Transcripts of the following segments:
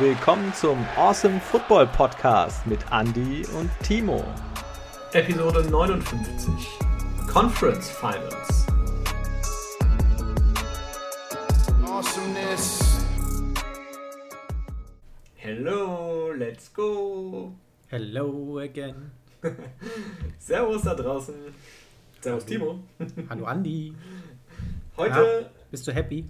willkommen zum Awesome Football Podcast mit Andy und Timo. Episode 59 Conference Finals. Awesomeness. Hello, let's go. Hello again. Servus da draußen. Servus Timo. Hallo Andy. Heute. Ja, bist du happy?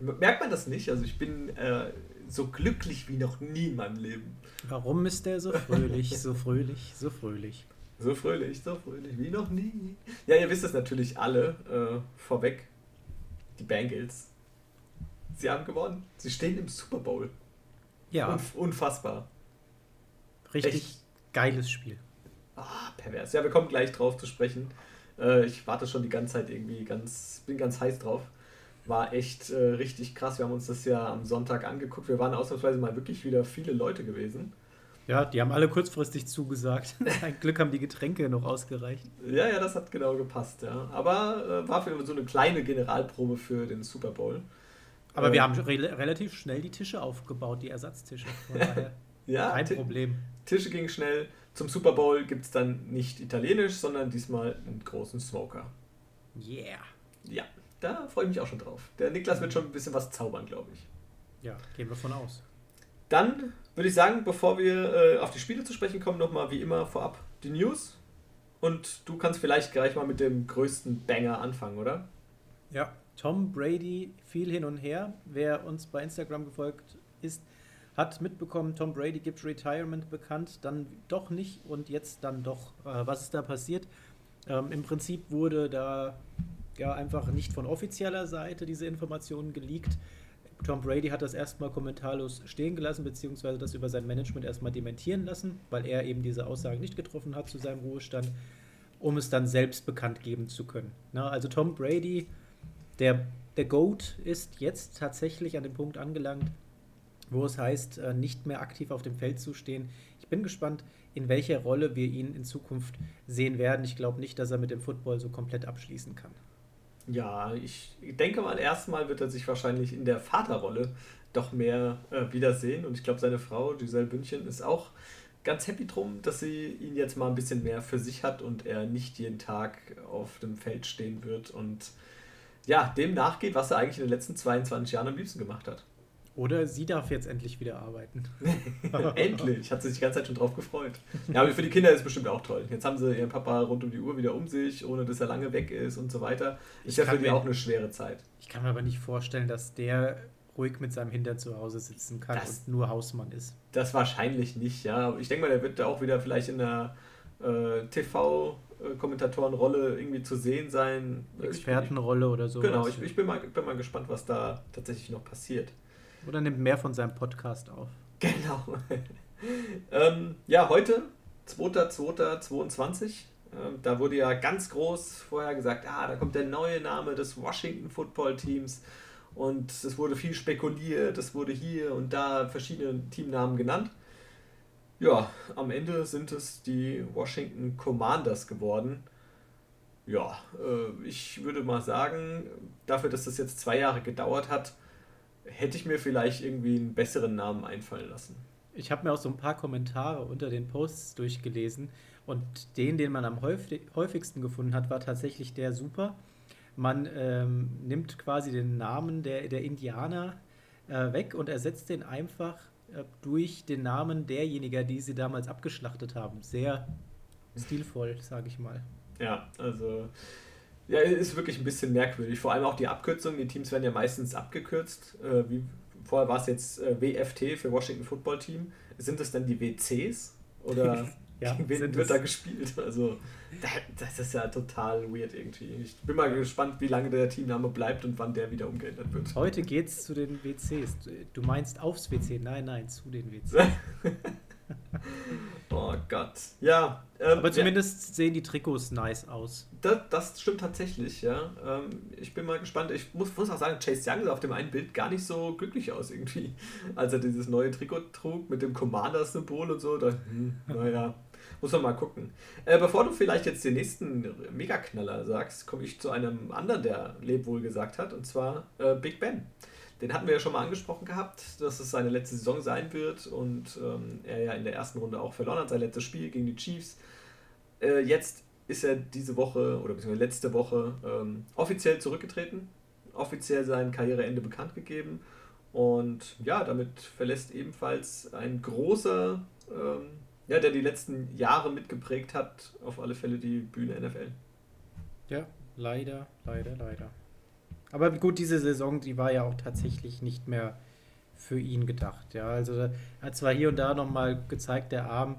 Merkt man das nicht? Also ich bin äh, so glücklich wie noch nie in meinem Leben. Warum ist der so fröhlich, so fröhlich, so fröhlich? So fröhlich, so fröhlich wie noch nie. Ja, ihr wisst es natürlich alle äh, vorweg. Die Bengals. Sie haben gewonnen. Sie stehen im Super Bowl. Ja. Unf unfassbar. Richtig Echt. geiles Spiel. Ah, pervers. Ja, wir kommen gleich drauf zu sprechen. Äh, ich warte schon die ganze Zeit irgendwie ganz, bin ganz heiß drauf war echt äh, richtig krass. Wir haben uns das ja am Sonntag angeguckt. Wir waren ausnahmsweise mal wirklich wieder viele Leute gewesen. Ja, die haben alle kurzfristig zugesagt. Ein Glück haben die Getränke noch ausgereicht. Ja, ja, das hat genau gepasst, ja. Aber äh, war für so eine kleine Generalprobe für den Super Bowl. Aber äh, wir haben re relativ schnell die Tische aufgebaut, die Ersatztische. ja, kein Problem. Tische ging schnell. Zum Super Bowl gibt es dann nicht italienisch, sondern diesmal einen großen Smoker. Yeah. Ja, da freue ich mich auch schon drauf. Der Niklas wird schon ein bisschen was zaubern, glaube ich. Ja, gehen wir von aus. Dann würde ich sagen, bevor wir äh, auf die Spiele zu sprechen kommen, nochmal wie immer vorab die News. Und du kannst vielleicht gleich mal mit dem größten Banger anfangen, oder? Ja, Tom Brady fiel hin und her. Wer uns bei Instagram gefolgt ist, hat mitbekommen, Tom Brady gibt Retirement bekannt, dann doch nicht und jetzt dann doch. Äh, was ist da passiert? Ähm, Im Prinzip wurde da ja einfach nicht von offizieller Seite diese Informationen geleakt. Tom Brady hat das erstmal kommentarlos stehen gelassen, beziehungsweise das über sein Management erstmal dementieren lassen, weil er eben diese Aussagen nicht getroffen hat zu seinem Ruhestand, um es dann selbst bekannt geben zu können. Na, also Tom Brady, der, der GOAT, ist jetzt tatsächlich an dem Punkt angelangt, wo es heißt, äh, nicht mehr aktiv auf dem Feld zu stehen. Ich bin gespannt, in welcher Rolle wir ihn in Zukunft sehen werden. Ich glaube nicht, dass er mit dem Football so komplett abschließen kann. Ja, ich denke mal, erstmal wird er sich wahrscheinlich in der Vaterrolle doch mehr äh, wiedersehen. Und ich glaube, seine Frau, Giselle Bündchen, ist auch ganz happy drum, dass sie ihn jetzt mal ein bisschen mehr für sich hat und er nicht jeden Tag auf dem Feld stehen wird und ja, dem nachgeht, was er eigentlich in den letzten 22 Jahren am liebsten gemacht hat. Oder sie darf jetzt endlich wieder arbeiten. endlich, hat sie sich die ganze Zeit schon drauf gefreut. Ja, aber für die Kinder ist es bestimmt auch toll. Jetzt haben sie ihren Papa rund um die Uhr wieder um sich, ohne dass er lange weg ist und so weiter. Ist ich ja für die auch eine schwere Zeit. Ich kann mir aber nicht vorstellen, dass der ruhig mit seinem Hintern zu Hause sitzen kann das, und nur Hausmann ist. Das wahrscheinlich nicht, ja. Ich denke mal, der wird da auch wieder vielleicht in einer äh, TV- Kommentatorenrolle irgendwie zu sehen sein. Expertenrolle oder so. Genau, ich, ich bin, mal, bin mal gespannt, was da tatsächlich noch passiert. Oder nimmt mehr von seinem Podcast auf. Genau. ähm, ja, heute, 2.2.22, äh, da wurde ja ganz groß vorher gesagt, ah, da kommt der neue Name des Washington Football Teams. Und es wurde viel spekuliert, es wurde hier und da verschiedene Teamnamen genannt. Ja, am Ende sind es die Washington Commanders geworden. Ja, äh, ich würde mal sagen, dafür, dass das jetzt zwei Jahre gedauert hat, hätte ich mir vielleicht irgendwie einen besseren Namen einfallen lassen. Ich habe mir auch so ein paar Kommentare unter den Posts durchgelesen und den, den man am häufigsten gefunden hat, war tatsächlich der super. Man ähm, nimmt quasi den Namen der, der Indianer äh, weg und ersetzt den einfach äh, durch den Namen derjenigen, die sie damals abgeschlachtet haben. Sehr stilvoll, sage ich mal. Ja, also ja, ist wirklich ein bisschen merkwürdig. Vor allem auch die Abkürzungen. Die Teams werden ja meistens abgekürzt. Äh, wie, vorher war es jetzt äh, WFT für Washington Football Team. Sind es dann die WCs? Oder ja, gegen wen wird da gespielt? Also, das ist ja total weird irgendwie. Ich bin mal gespannt, wie lange der Teamname bleibt und wann der wieder umgeändert wird. Heute geht's zu den WCs. Du meinst aufs WC? Nein, nein, zu den WCs. oh Gott. Ja. Ähm, Aber zumindest ja. sehen die Trikots nice aus. Das, das stimmt tatsächlich, ja. Ähm, ich bin mal gespannt. Ich muss, muss auch sagen, Chase Young sah auf dem einen Bild gar nicht so glücklich aus irgendwie. Als er dieses neue Trikot trug mit dem Commander-Symbol und so. Da, hm, naja, muss man mal gucken. Äh, bevor du vielleicht jetzt den nächsten Megaknaller sagst, komme ich zu einem anderen, der Lebwohl gesagt hat, und zwar äh, Big Ben. Den hatten wir ja schon mal angesprochen gehabt, dass es seine letzte Saison sein wird und ähm, er ja in der ersten Runde auch verloren hat, sein letztes Spiel gegen die Chiefs. Äh, jetzt ist er diese Woche oder beziehungsweise letzte Woche ähm, offiziell zurückgetreten, offiziell sein Karriereende bekannt gegeben und ja, damit verlässt ebenfalls ein großer, ähm, ja, der die letzten Jahre mitgeprägt hat, auf alle Fälle die Bühne NFL. Ja, leider, leider, leider. Aber gut, diese Saison, die war ja auch tatsächlich nicht mehr für ihn gedacht. Ja, also er hat zwar hier und da nochmal gezeigt, der Arm,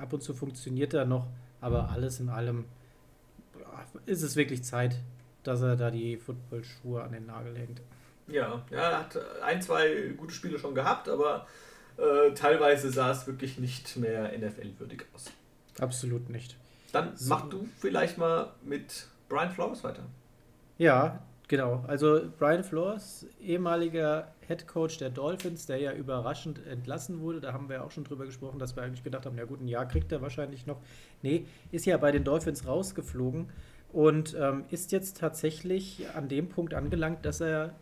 ab und zu funktioniert er noch, aber alles in allem ist es wirklich Zeit, dass er da die Footballschuhe an den Nagel hängt. Ja, ja, er hat ein, zwei gute Spiele schon gehabt, aber äh, teilweise sah es wirklich nicht mehr NFL-würdig aus. Absolut nicht. Dann so. mach du vielleicht mal mit Brian Flores weiter. Ja, genau. Also Brian Flores, ehemaliger Head Coach der Dolphins, der ja überraschend entlassen wurde. Da haben wir auch schon drüber gesprochen, dass wir eigentlich gedacht haben, ja gut, ein Jahr kriegt er wahrscheinlich noch. Nee, ist ja bei den Dolphins rausgeflogen und ähm, ist jetzt tatsächlich an dem Punkt angelangt, dass er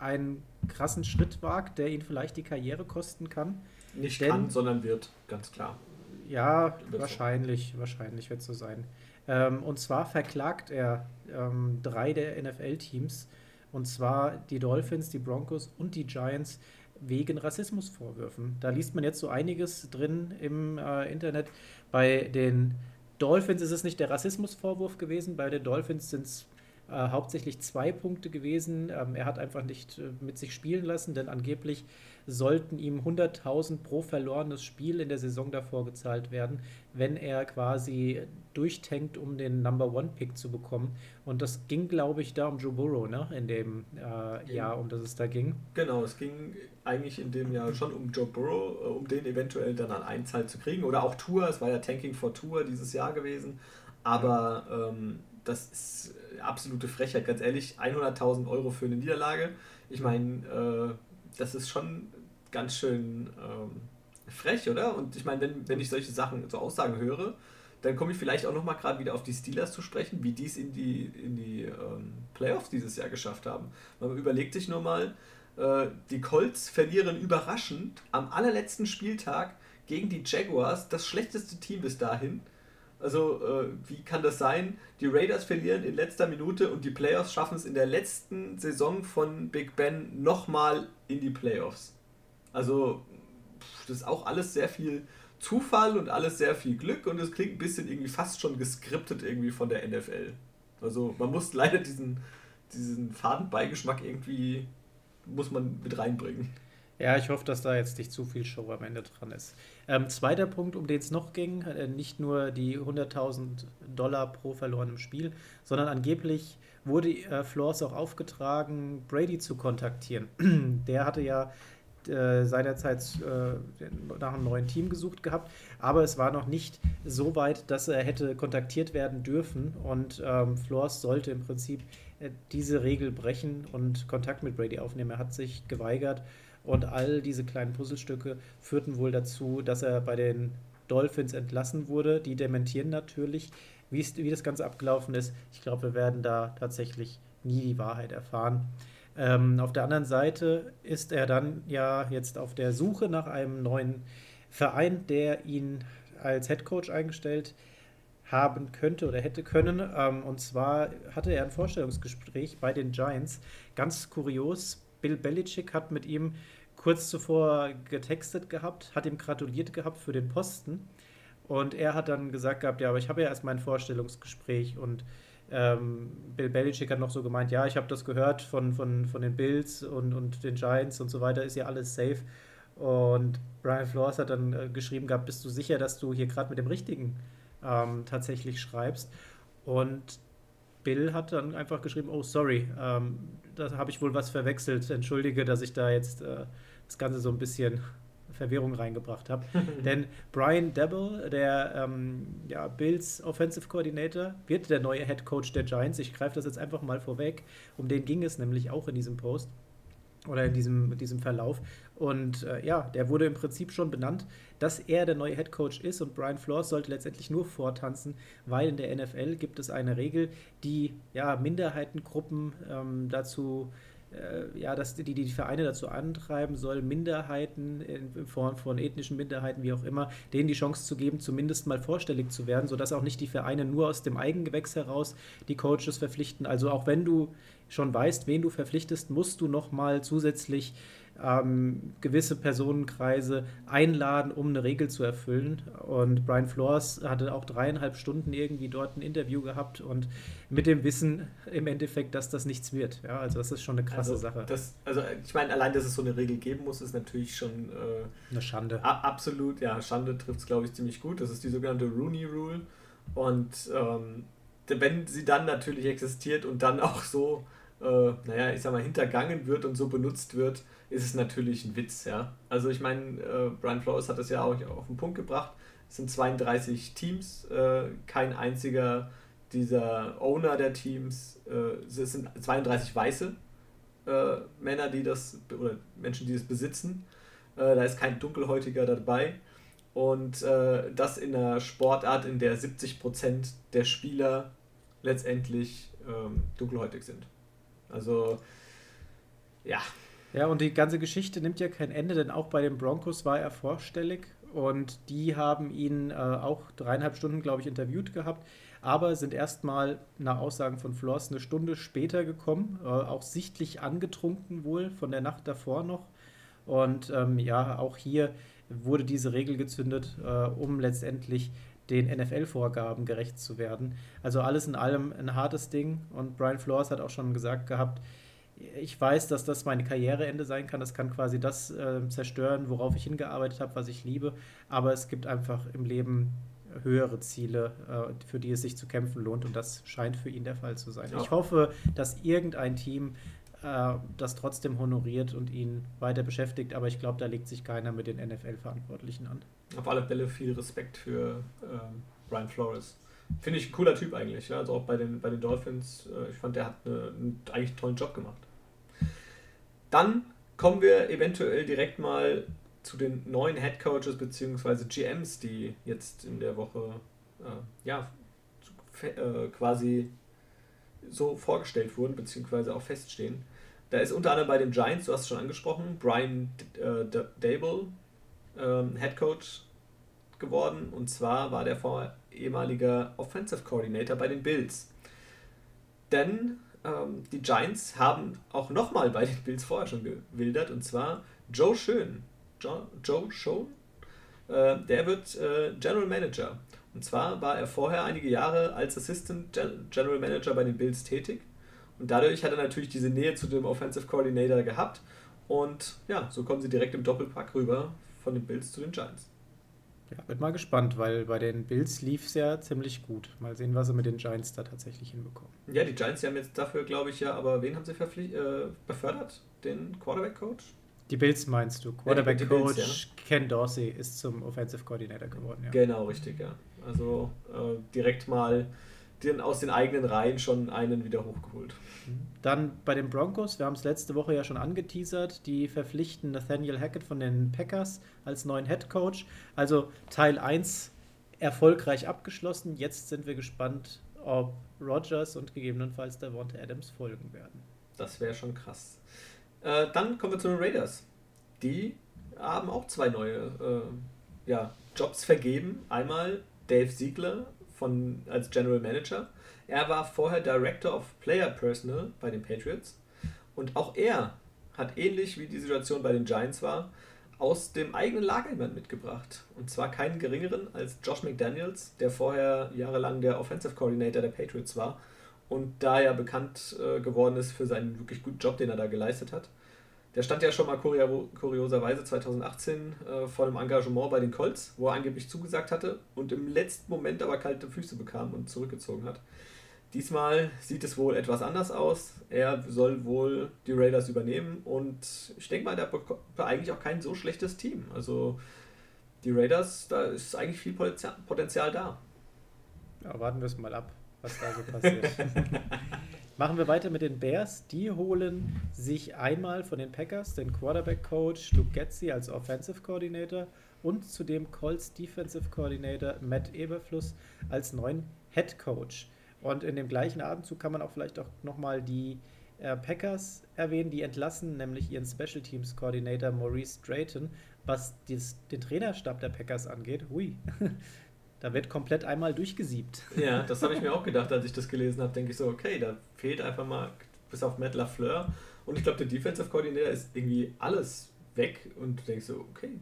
einen krassen Schritt wagt, der ihn vielleicht die Karriere kosten kann. Nicht Denn, kann, sondern wird, ganz klar. Ja, wahrscheinlich, wahrscheinlich wird es so sein. Ähm, und zwar verklagt er ähm, drei der NFL-Teams, und zwar die Dolphins, die Broncos und die Giants wegen Rassismusvorwürfen. Da liest man jetzt so einiges drin im äh, Internet. Bei den Dolphins ist es nicht der Rassismusvorwurf gewesen, bei den Dolphins sind es äh, hauptsächlich zwei Punkte gewesen. Ähm, er hat einfach nicht äh, mit sich spielen lassen, denn angeblich sollten ihm 100.000 pro verlorenes Spiel in der Saison davor gezahlt werden, wenn er quasi durchtankt, um den Number One Pick zu bekommen. Und das ging, glaube ich, da um Joe Burrow, ne? In dem äh, Jahr, um das es da ging. Genau, es ging eigentlich in dem Jahr schon um Joe Burrow, äh, um den eventuell dann an Einzahl zu kriegen. Oder auch Tour, es war ja Tanking for Tour dieses Jahr gewesen. Aber ähm, das ist absolute Frechheit, ganz ehrlich. 100.000 Euro für eine Niederlage. Ich meine, äh, das ist schon ganz schön ähm, frech, oder? Und ich meine, wenn, wenn ich solche Sachen, so Aussagen höre, dann komme ich vielleicht auch nochmal gerade wieder auf die Steelers zu sprechen, wie die es in die, in die ähm, Playoffs dieses Jahr geschafft haben. Man überlegt sich nur mal, äh, die Colts verlieren überraschend am allerletzten Spieltag gegen die Jaguars, das schlechteste Team bis dahin. Also, äh, wie kann das sein? Die Raiders verlieren in letzter Minute und die Playoffs schaffen es in der letzten Saison von Big Ben nochmal in die Playoffs. Also, das ist auch alles sehr viel Zufall und alles sehr viel Glück und es klingt ein bisschen irgendwie fast schon geskriptet irgendwie von der NFL. Also, man muss leider diesen, diesen Fadenbeigeschmack irgendwie, muss man mit reinbringen. Ja, ich hoffe, dass da jetzt nicht zu viel Show am Ende dran ist. Ähm, zweiter Punkt, um den es noch ging, äh, nicht nur die 100.000 Dollar pro verlorenem Spiel, sondern angeblich wurde äh, Flores auch aufgetragen, Brady zu kontaktieren. Der hatte ja äh, seinerzeit äh, nach einem neuen Team gesucht gehabt, aber es war noch nicht so weit, dass er hätte kontaktiert werden dürfen und ähm, Flores sollte im Prinzip äh, diese Regel brechen und Kontakt mit Brady aufnehmen. Er hat sich geweigert und all diese kleinen Puzzlestücke führten wohl dazu, dass er bei den Dolphins entlassen wurde. Die dementieren natürlich, wie das Ganze abgelaufen ist. Ich glaube, wir werden da tatsächlich nie die Wahrheit erfahren. Ähm, auf der anderen Seite ist er dann ja jetzt auf der Suche nach einem neuen Verein, der ihn als Head Coach eingestellt haben könnte oder hätte können. Ähm, und zwar hatte er ein Vorstellungsgespräch bei den Giants. Ganz kurios, Bill Belichick hat mit ihm kurz zuvor getextet gehabt, hat ihm gratuliert gehabt für den Posten. Und er hat dann gesagt gehabt, ja, aber ich habe ja erst mein Vorstellungsgespräch und ähm, Bill Belichick hat noch so gemeint, ja, ich habe das gehört von, von, von den Bills und, und den Giants und so weiter, ist ja alles safe. Und Brian Flores hat dann äh, geschrieben gehabt, bist du sicher, dass du hier gerade mit dem Richtigen ähm, tatsächlich schreibst? Und Bill hat dann einfach geschrieben, oh sorry, ähm, da habe ich wohl was verwechselt, entschuldige, dass ich da jetzt äh, das Ganze so ein bisschen Verwirrung reingebracht habe. Denn Brian Dabble, der ähm, ja, Bills Offensive Coordinator, wird der neue Head Coach der Giants. Ich greife das jetzt einfach mal vorweg. Um den ging es nämlich auch in diesem Post oder in diesem, diesem Verlauf. Und äh, ja, der wurde im Prinzip schon benannt, dass er der neue Head Coach ist und Brian Flores sollte letztendlich nur vortanzen, weil in der NFL gibt es eine Regel, die ja Minderheitengruppen ähm, dazu äh, ja, dass die, die Vereine dazu antreiben soll, Minderheiten in Form von ethnischen Minderheiten, wie auch immer, denen die Chance zu geben, zumindest mal vorstellig zu werden, sodass auch nicht die Vereine nur aus dem Eigengewächs heraus die Coaches verpflichten. Also auch wenn du schon weißt, wen du verpflichtest, musst du nochmal zusätzlich ähm, gewisse Personenkreise einladen, um eine Regel zu erfüllen. Und Brian Flores hatte auch dreieinhalb Stunden irgendwie dort ein Interview gehabt und mit dem Wissen im Endeffekt, dass das nichts wird. Ja, also das ist schon eine krasse also Sache. Das, also ich meine, allein, dass es so eine Regel geben muss, ist natürlich schon äh, eine Schande. Absolut, ja, Schande trifft es, glaube ich, ziemlich gut. Das ist die sogenannte Rooney Rule. Und ähm, wenn sie dann natürlich existiert und dann auch so äh, naja, ich sag mal, hintergangen wird und so benutzt wird, ist es natürlich ein Witz, ja. Also ich meine, äh, Brian Flores hat das ja auch auf den Punkt gebracht. Es sind 32 Teams, äh, kein einziger dieser Owner der Teams, äh, es sind 32 weiße äh, Männer, die das, oder Menschen, die das besitzen. Äh, da ist kein Dunkelhäutiger dabei. Und das in einer Sportart, in der 70% der Spieler letztendlich ähm, dunkelhäutig sind. Also, ja. Ja, und die ganze Geschichte nimmt ja kein Ende, denn auch bei den Broncos war er vorstellig und die haben ihn äh, auch dreieinhalb Stunden, glaube ich, interviewt gehabt, aber sind erstmal nach Aussagen von Floss eine Stunde später gekommen, äh, auch sichtlich angetrunken wohl von der Nacht davor noch. Und ähm, ja, auch hier wurde diese Regel gezündet, äh, um letztendlich den NFL-Vorgaben gerecht zu werden. Also alles in allem ein hartes Ding und Brian Flores hat auch schon gesagt gehabt, ich weiß, dass das mein Karriereende sein kann. Das kann quasi das äh, zerstören, worauf ich hingearbeitet habe, was ich liebe. Aber es gibt einfach im Leben höhere Ziele, äh, für die es sich zu kämpfen lohnt. Und das scheint für ihn der Fall zu sein. Ja. Ich hoffe, dass irgendein Team äh, das trotzdem honoriert und ihn weiter beschäftigt. Aber ich glaube, da legt sich keiner mit den NFL-Verantwortlichen an. Auf alle Fälle viel Respekt für ähm, Brian Flores. Finde ich ein cooler Typ eigentlich. Ja? Also auch bei den, bei den Dolphins. Äh, ich fand, der hat eine, einen eigentlich tollen Job gemacht. Dann kommen wir eventuell direkt mal zu den neuen Head Coaches bzw. GMs, die jetzt in der Woche äh, ja, äh, quasi so vorgestellt wurden, beziehungsweise auch feststehen. Da ist unter anderem bei den Giants, du hast es schon angesprochen, Brian äh, Dable, ähm, Head Coach geworden. Und zwar war der vorher ehemaliger Offensive Coordinator bei den Bills. Denn ähm, die Giants haben auch nochmal bei den Bills vorher schon gewildert. Und zwar Joe Schön. Jo, Joe Schoen. Äh, der wird äh, General Manager. Und zwar war er vorher einige Jahre als Assistant General Manager bei den Bills tätig und dadurch hat er natürlich diese Nähe zu dem Offensive Coordinator gehabt. Und ja, so kommen sie direkt im Doppelpack rüber von den Bills zu den Giants. Ja, bin mal gespannt, weil bei den Bills lief es ja ziemlich gut. Mal sehen, was sie mit den Giants da tatsächlich hinbekommen. Ja, die Giants die haben jetzt dafür, glaube ich, ja, aber wen haben sie äh, befördert? Den Quarterback-Coach? Die Bills meinst du? Quarterback-Coach ja, ja. Ken Dorsey ist zum Offensive Coordinator geworden, ja. Genau, richtig, ja. Also äh, direkt mal den, aus den eigenen Reihen schon einen wieder hochgeholt. Dann bei den Broncos, wir haben es letzte Woche ja schon angeteasert, die verpflichten Nathaniel Hackett von den Packers als neuen Head Coach. Also Teil 1 erfolgreich abgeschlossen. Jetzt sind wir gespannt, ob Rogers und gegebenenfalls der Devonta Adams folgen werden. Das wäre schon krass. Äh, dann kommen wir zu den Raiders. Die haben auch zwei neue äh, ja, Jobs vergeben. Einmal Dave Siegler von, als General Manager. Er war vorher Director of Player Personnel bei den Patriots. Und auch er hat ähnlich wie die Situation bei den Giants war, aus dem eigenen Lager jemand mitgebracht. Und zwar keinen geringeren als Josh McDaniels, der vorher jahrelang der Offensive Coordinator der Patriots war und da ja bekannt äh, geworden ist für seinen wirklich guten Job, den er da geleistet hat. Der stand ja schon mal kurioserweise 2018 äh, vor einem Engagement bei den Colts, wo er angeblich zugesagt hatte und im letzten Moment aber kalte Füße bekam und zurückgezogen hat. Diesmal sieht es wohl etwas anders aus. Er soll wohl die Raiders übernehmen und ich denke mal, der bekommt eigentlich auch kein so schlechtes Team. Also die Raiders, da ist eigentlich viel Potenzial da. Ja, warten wir es mal ab, was da so passiert. Machen wir weiter mit den Bears. Die holen sich einmal von den Packers den Quarterback-Coach Luke Getzi als Offensive Coordinator und zudem Colts Defensive Coordinator Matt Eberfluss als neuen Head Coach. Und in dem gleichen Abendzug kann man auch vielleicht auch nochmal die äh, Packers erwähnen, die entlassen nämlich ihren Special Teams Coordinator Maurice Drayton, was dies, den Trainerstab der Packers angeht. Hui, da wird komplett einmal durchgesiebt. Ja, das habe ich mir auch gedacht, als ich das gelesen habe. Denke ich so, okay, da fehlt einfach mal bis auf Matt LaFleur. Und ich glaube, der Defensive Coordinator ist irgendwie alles weg und du denkst so, okay,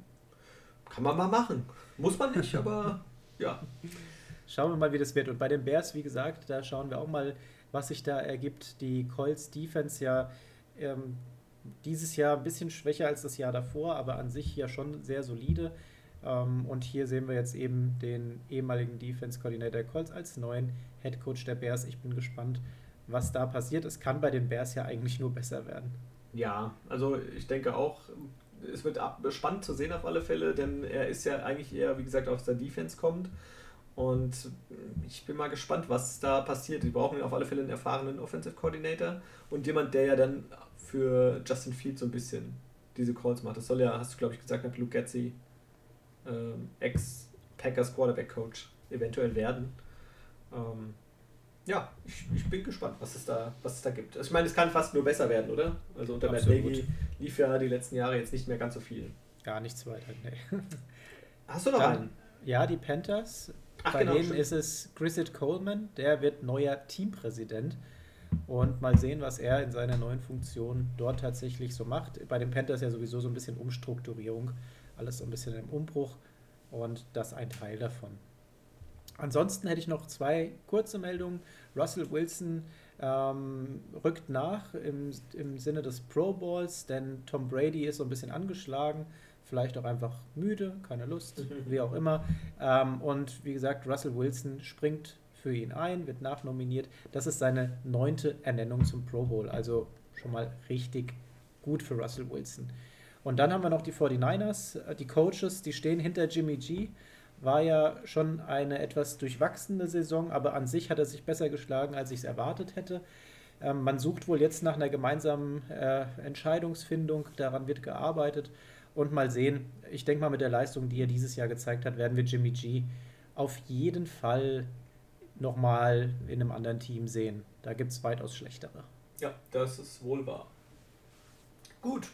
kann man mal machen. Muss man nicht, aber ja. Schauen wir mal, wie das wird. Und bei den Bears, wie gesagt, da schauen wir auch mal, was sich da ergibt. Die Colts Defense ja ähm, dieses Jahr ein bisschen schwächer als das Jahr davor, aber an sich ja schon sehr solide. Ähm, und hier sehen wir jetzt eben den ehemaligen Defense Coordinator Colts als neuen Head Coach der Bears. Ich bin gespannt, was da passiert. Es kann bei den Bears ja eigentlich nur besser werden. Ja, also ich denke auch, es wird spannend zu sehen auf alle Fälle, denn er ist ja eigentlich eher, wie gesagt, aus der Defense kommt. Und ich bin mal gespannt, was da passiert. Die brauchen auf alle Fälle einen erfahrenen Offensive Coordinator und jemand, der ja dann für Justin Fields so ein bisschen diese Calls macht. Das soll ja, hast du glaube ich gesagt, Luke Getzi, ähm, Ex-Packers Quarterback Coach, eventuell werden. Ähm, ja, ich, ich bin gespannt, was es, da, was es da gibt. Also ich meine, es kann fast nur besser werden, oder? Also unter Matt Nagy lief ja die letzten Jahre jetzt nicht mehr ganz so viel. Gar nichts weiter, nee. Hast du noch Dann, einen? Ja, die Panthers. Ach, Bei genau, denen stimmt. ist es Grisset Coleman, der wird neuer Teampräsident. Und mal sehen, was er in seiner neuen Funktion dort tatsächlich so macht. Bei den Panthers ja sowieso so ein bisschen Umstrukturierung, alles so ein bisschen im Umbruch und das ein Teil davon. Ansonsten hätte ich noch zwei kurze Meldungen. Russell Wilson ähm, rückt nach im, im Sinne des Pro Bowls, denn Tom Brady ist so ein bisschen angeschlagen, vielleicht auch einfach müde, keine Lust, wie auch immer. Ähm, und wie gesagt, Russell Wilson springt für ihn ein, wird nachnominiert. Das ist seine neunte Ernennung zum Pro Bowl, also schon mal richtig gut für Russell Wilson. Und dann haben wir noch die 49ers, äh, die Coaches, die stehen hinter Jimmy G war ja schon eine etwas durchwachsene Saison, aber an sich hat er sich besser geschlagen, als ich es erwartet hätte. Ähm, man sucht wohl jetzt nach einer gemeinsamen äh, Entscheidungsfindung, daran wird gearbeitet und mal sehen. Ich denke mal, mit der Leistung, die er dieses Jahr gezeigt hat, werden wir Jimmy G auf jeden Fall nochmal in einem anderen Team sehen. Da gibt es weitaus schlechtere. Ja, das ist wohl wahr. Gut,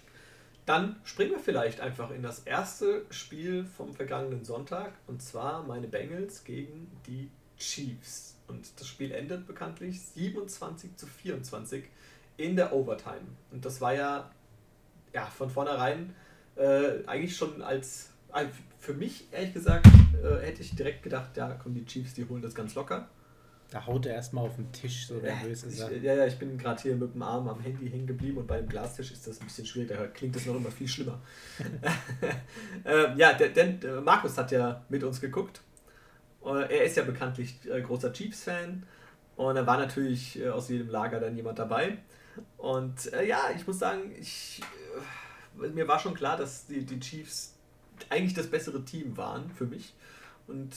dann springen wir vielleicht einfach in das erste Spiel vom vergangenen Sonntag und zwar meine Bengals gegen die Chiefs. Und das Spiel endet bekanntlich 27 zu 24 in der Overtime. Und das war ja, ja von vornherein äh, eigentlich schon als, also für mich ehrlich gesagt, äh, hätte ich direkt gedacht, ja, kommen die Chiefs, die holen das ganz locker. Da haut er erstmal auf den Tisch, so nervös ist er. Ja, ja, ich bin gerade hier mit dem Arm am Handy hängen geblieben und beim Glastisch ist das ein bisschen schwierig, da klingt das noch immer viel schlimmer. äh, ja, denn äh, Markus hat ja mit uns geguckt. er ist ja bekanntlich äh, großer Chiefs-Fan und da war natürlich äh, aus jedem Lager dann jemand dabei. Und äh, ja, ich muss sagen, ich, äh, mir war schon klar, dass die, die Chiefs eigentlich das bessere Team waren für mich. Und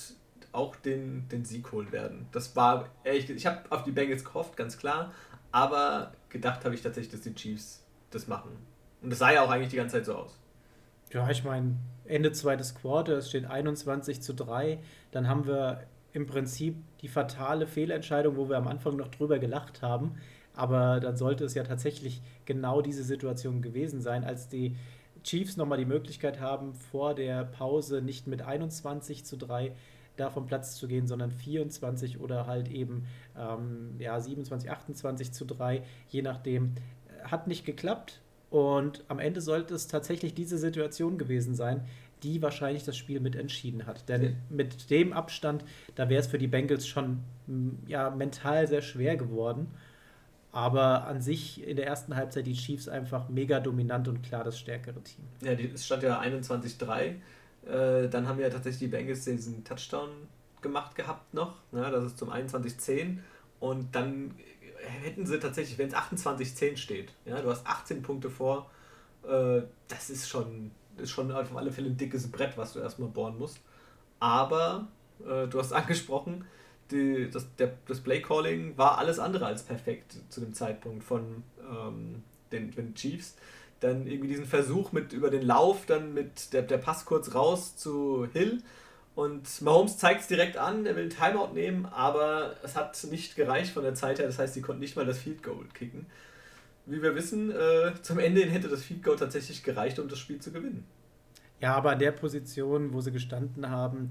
auch den, den Sieg holen werden. Das war ehrlich ich habe auf die Bengals gehofft, ganz klar, aber gedacht habe ich tatsächlich, dass die Chiefs das machen. Und das sah ja auch eigentlich die ganze Zeit so aus. Ja, ich meine, Ende zweites Quarter, es steht 21 zu 3. Dann haben wir im Prinzip die fatale Fehlentscheidung, wo wir am Anfang noch drüber gelacht haben. Aber dann sollte es ja tatsächlich genau diese Situation gewesen sein, als die Chiefs nochmal die Möglichkeit haben, vor der Pause nicht mit 21 zu 3 da vom Platz zu gehen, sondern 24 oder halt eben ähm, ja, 27, 28 zu 3, je nachdem. Hat nicht geklappt und am Ende sollte es tatsächlich diese Situation gewesen sein, die wahrscheinlich das Spiel mit entschieden hat. Denn mit dem Abstand, da wäre es für die Bengals schon ja, mental sehr schwer geworden. Aber an sich in der ersten Halbzeit die Chiefs einfach mega dominant und klar das stärkere Team. Ja, es stand ja 21-3 äh, dann haben ja tatsächlich die Bengals diesen Touchdown gemacht gehabt noch. Ne? Das ist zum 21-10. Und dann hätten sie tatsächlich, wenn es 28-10 steht, ja, du hast 18 Punkte vor, äh, das ist schon, ist schon auf alle Fälle ein dickes Brett, was du erstmal bohren musst. Aber äh, du hast angesprochen, die, das, der, das Play-Calling war alles andere als perfekt zu dem Zeitpunkt von ähm, den, den Chiefs dann irgendwie diesen Versuch mit über den Lauf, dann mit der, der Pass kurz raus zu Hill. Und Mahomes zeigt es direkt an, er will ein Timeout nehmen, aber es hat nicht gereicht von der Zeit her. Das heißt, sie konnten nicht mal das Field Goal kicken. wie wir wissen, äh, zum Ende hätte das Feed Goal tatsächlich gereicht, um das Spiel zu gewinnen. Ja, aber an der Position, wo sie gestanden haben,